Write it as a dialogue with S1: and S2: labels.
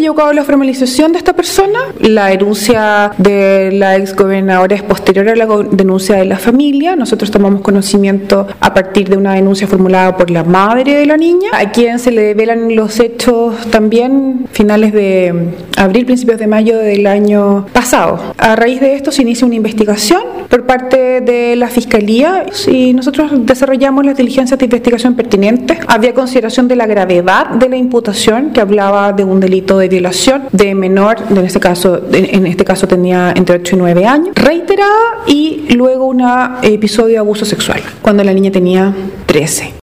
S1: se llevó a la formalización de esta persona. La denuncia de la ex gobernadora es posterior a la denuncia de la familia. Nosotros tomamos conocimiento a partir de una denuncia formulada por la madre de la niña, a quien se le develan los hechos también finales de abril, principios de mayo del año pasado. A raíz de esto se inicia una investigación por parte de la Fiscalía y nosotros desarrollamos las diligencias de investigación pertinentes. Había consideración de la gravedad de la imputación que hablaba de un delito de violación de menor, en este caso, en este caso tenía entre 8 y 9 años, reiterada y luego un episodio de abuso sexual cuando la niña tenía 13.